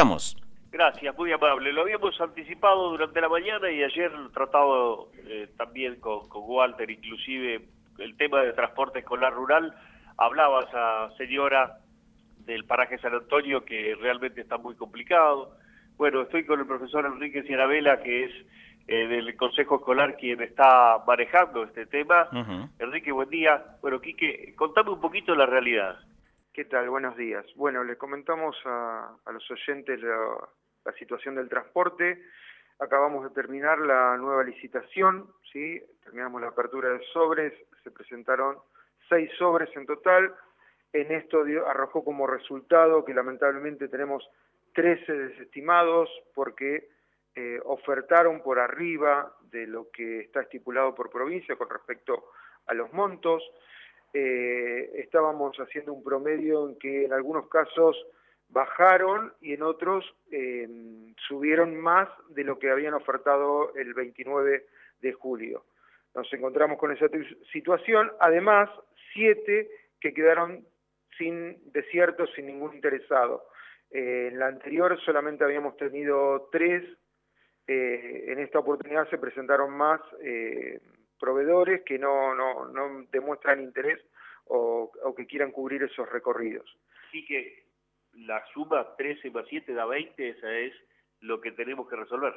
Estamos. Gracias, muy amable. Lo habíamos anticipado durante la mañana y ayer tratado eh, también con, con, Walter, inclusive el tema de transporte escolar rural. Hablaba esa señora del paraje San Antonio que realmente está muy complicado. Bueno, estoy con el profesor Enrique Cianabela, que es eh, del Consejo Escolar quien está manejando este tema. Enrique, buen día. Bueno, Quique, contame un poquito la realidad. ¿Qué tal? Buenos días. Bueno, les comentamos a, los oyentes la, situación del transporte. Acabamos de terminar la nueva licitación, ¿sí? Terminamos la apertura de sobres, se presentaron seis sobres en total. En esto arrojó como resultado que lamentablemente tenemos 13 desestimados porque eh, ofertaron por arriba de lo que está estipulado por provincia con respecto a los montos. Eh, estábamos haciendo un promedio en que en algunos casos bajaron y en otros em, subieron más de lo que habían ofertado el 29 de julio. Nos encontramos con esa situación, además siete que quedaron sin desiertos, sin ningún interesado. Eh, en la anterior solamente habíamos tenido tres, eh, en esta oportunidad se presentaron más eh, proveedores que no, no, no demuestran interés o, que quieran cubrir esos recorridos. Así que la suma 13 más 7 da 20, esa es lo que tenemos que resolver.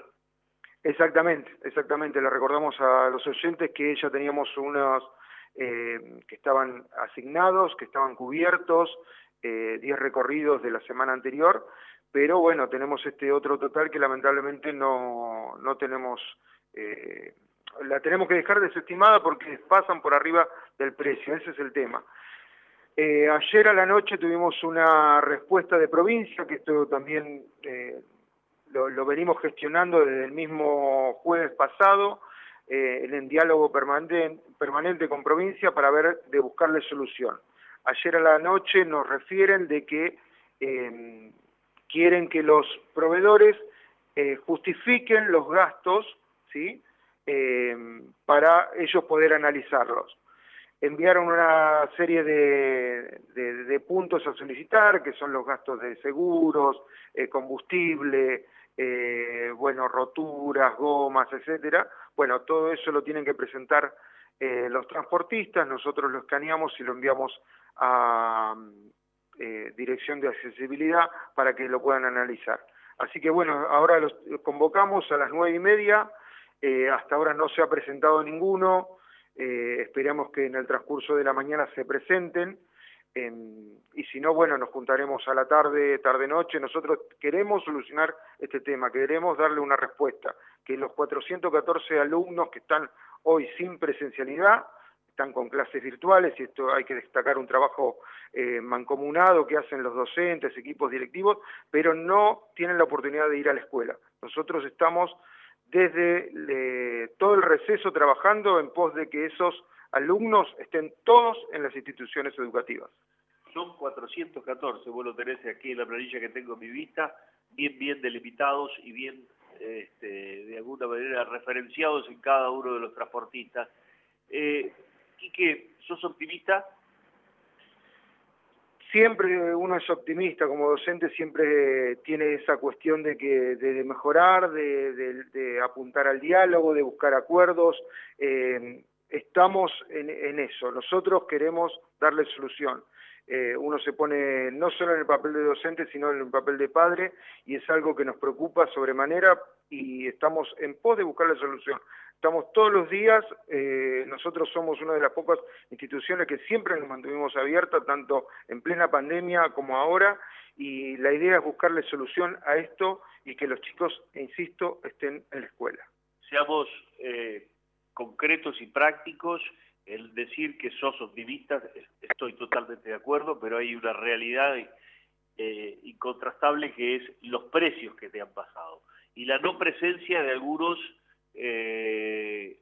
Exactamente, exactamente. Le recordamos a los oyentes que ya teníamos unos eh, que estaban asignados, que estaban cubiertos, 10 eh, recorridos de la semana anterior, pero bueno, tenemos este otro total que lamentablemente no, no tenemos eh, la tenemos que dejar desestimada porque pasan por arriba del precio, ese es el tema. Eh, ayer a la noche tuvimos una respuesta de provincia, que esto también eh, lo, venimos gestionando desde el mismo jueves pasado, eh, en diálogo permanente, permanente con provincia para ver de buscarle solución. Ayer a la noche nos refieren de que em, quieren que los proveedores justifiquen los gastos, ¿sí?, eh, para ellos poder analizarlos. Enviaron una serie de, puntos a solicitar, que son los gastos de seguros, eh, combustible, eh, bueno, roturas, gomas, etcétera. Bueno, todo eso lo tienen que presentar los transportistas, nosotros lo escaneamos y lo enviamos a Dirección de Accesibilidad para que lo puedan analizar. Así que bueno, ahora los convocamos a las nueve y media eh, hasta ahora no se ha presentado ninguno, eh, esperamos que en el transcurso de la mañana se presenten, y si no, bueno, nos juntaremos a la tarde, tarde-noche. Nosotros queremos solucionar este tema, queremos darle una respuesta, que los 414 alumnos que están hoy sin presencialidad, están con clases virtuales, y esto hay que destacar un trabajo eh, mancomunado que hacen los docentes, equipos directivos, pero no tienen la oportunidad de ir a la escuela. Nosotros estamos desde todo el receso trabajando en pos de que esos alumnos estén todos en las instituciones educativas. Son 414, vos lo tenés aquí en la planilla que tengo en mi vista, bien, bien delimitados y bien, este, de alguna manera, referenciados en cada uno de los transportistas. Eh, Quique, ¿sos optimista? Siempre uno es optimista como docente, siempre tiene esa cuestión de que de, mejorar, de, apuntar al diálogo, de buscar acuerdos. Eh, estamos en, eso. Nosotros queremos darle solución. Eh, uno se pone no solo en el papel de docente, sino en el papel de padre, y es algo que nos preocupa sobremanera y estamos en pos de buscar la solución. Estamos todos los días, eh, nosotros somos una de las pocas instituciones que siempre nos mantuvimos abiertas, tanto en plena pandemia como ahora, y la idea es buscarle solución a esto y que los chicos, insisto, estén en la escuela. Seamos eh, concretos y prácticos, el decir que sos optimista, estoy totalmente de acuerdo, pero hay una realidad eh, incontrastable que es los precios que te han pasado y la no presencia de algunos eh,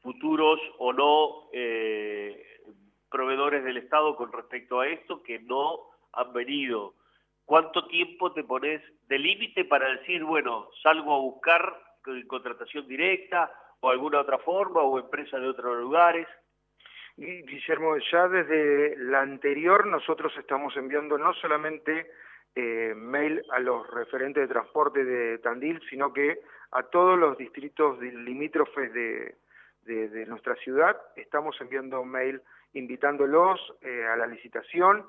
futuros o no eh, proveedores del Estado con respecto a esto que no han venido. ¿Cuánto tiempo te pones de límite para decir, bueno, salgo a buscar contratación directa o alguna otra forma o empresa de otros lugares? Guillermo, ya desde la anterior nosotros estamos enviando no solamente eh, mail a los referentes de transporte de Tandil, sino que a todos los distritos limítrofes de, de, nuestra ciudad estamos enviando mail invitándolos eh, a la licitación,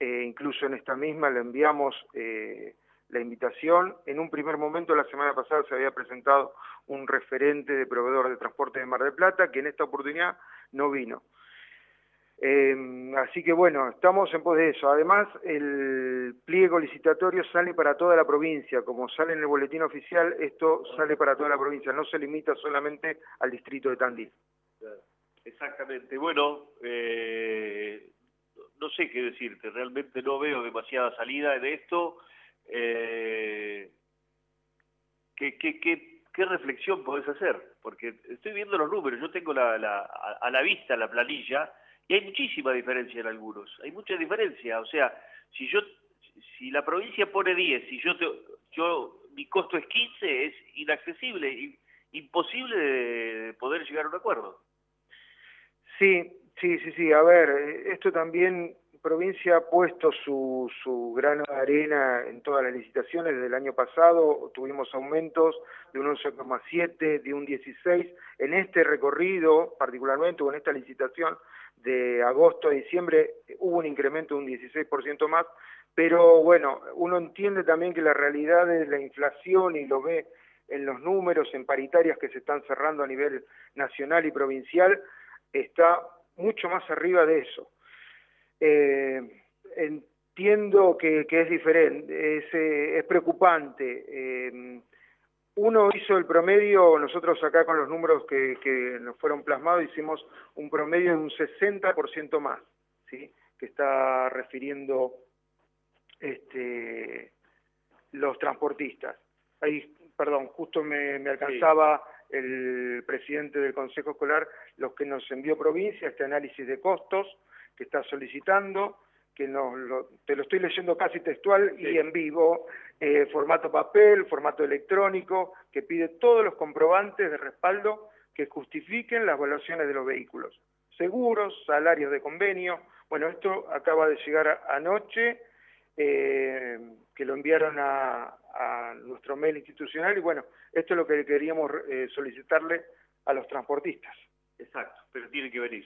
eh, incluso en esta misma le enviamos la invitación. En un primer momento, la semana pasada, se había presentado un referente de proveedor de transporte de Mar del Plata, que en esta oportunidad no vino. Eh, así que bueno, estamos en pos de eso. Además, el pliego licitatorio sale para toda la provincia. Como sale en el boletín oficial, esto sale para toda la provincia, no se limita solamente al distrito de Tandil. Exactamente. Bueno, eh, no sé qué decirte, realmente no veo demasiada salida de esto. Eh, ¿qué, qué, qué, qué reflexión podés hacer? Porque estoy viendo los números, yo tengo la, la, a la vista la planilla y hay muchísima diferencia en algunos, hay mucha diferencia. O sea, si yo si la provincia pone 10 y yo, yo mi costo es 15, es inaccesible, imposible de poder llegar a un acuerdo. Sí, sí, sí, sí. A ver, esto también, provincia ha puesto su, su grano de arena en todas las licitaciones. Desde el año pasado tuvimos aumentos de un 11,7, de un 16. En este recorrido, particularmente, o en esta licitación, de agosto a diciembre hubo un incremento de un 16% más, pero bueno, uno entiende también que la realidad de la inflación y lo ve en los números, en paritarias que se están cerrando a nivel nacional y provincial, está mucho más arriba de eso. Eh, entiendo que, es diferente, es, eh, es preocupante. Eh, uno hizo el promedio, nosotros acá con los números que, nos fueron plasmados hicimos un promedio de un 60% más, ¿sí? que está refiriendo este, los transportistas. Ahí, perdón, justo me, alcanzaba el presidente del Consejo Escolar, los que nos envió provincia, este análisis de costos que está solicitando, que no, te lo estoy leyendo casi textual y en vivo, eh, formato papel, formato electrónico, que pide todos los comprobantes de respaldo que justifiquen las evaluaciones de los vehículos. Seguros, salarios de convenio. Bueno, esto acaba de llegar anoche, eh, que lo enviaron a, nuestro mail institucional y bueno, esto es lo que queríamos eh, solicitarle a los transportistas. Exacto, pero tiene que venir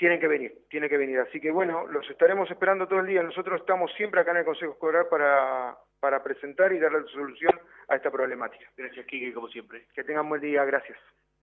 tienen que venir, tiene que venir. Así que bueno, los estaremos esperando todo el día. Nosotros estamos siempre acá en el Consejo Escolar para, para presentar y darle solución a esta problemática. Gracias, Kike, como siempre. Que tengan buen día, gracias.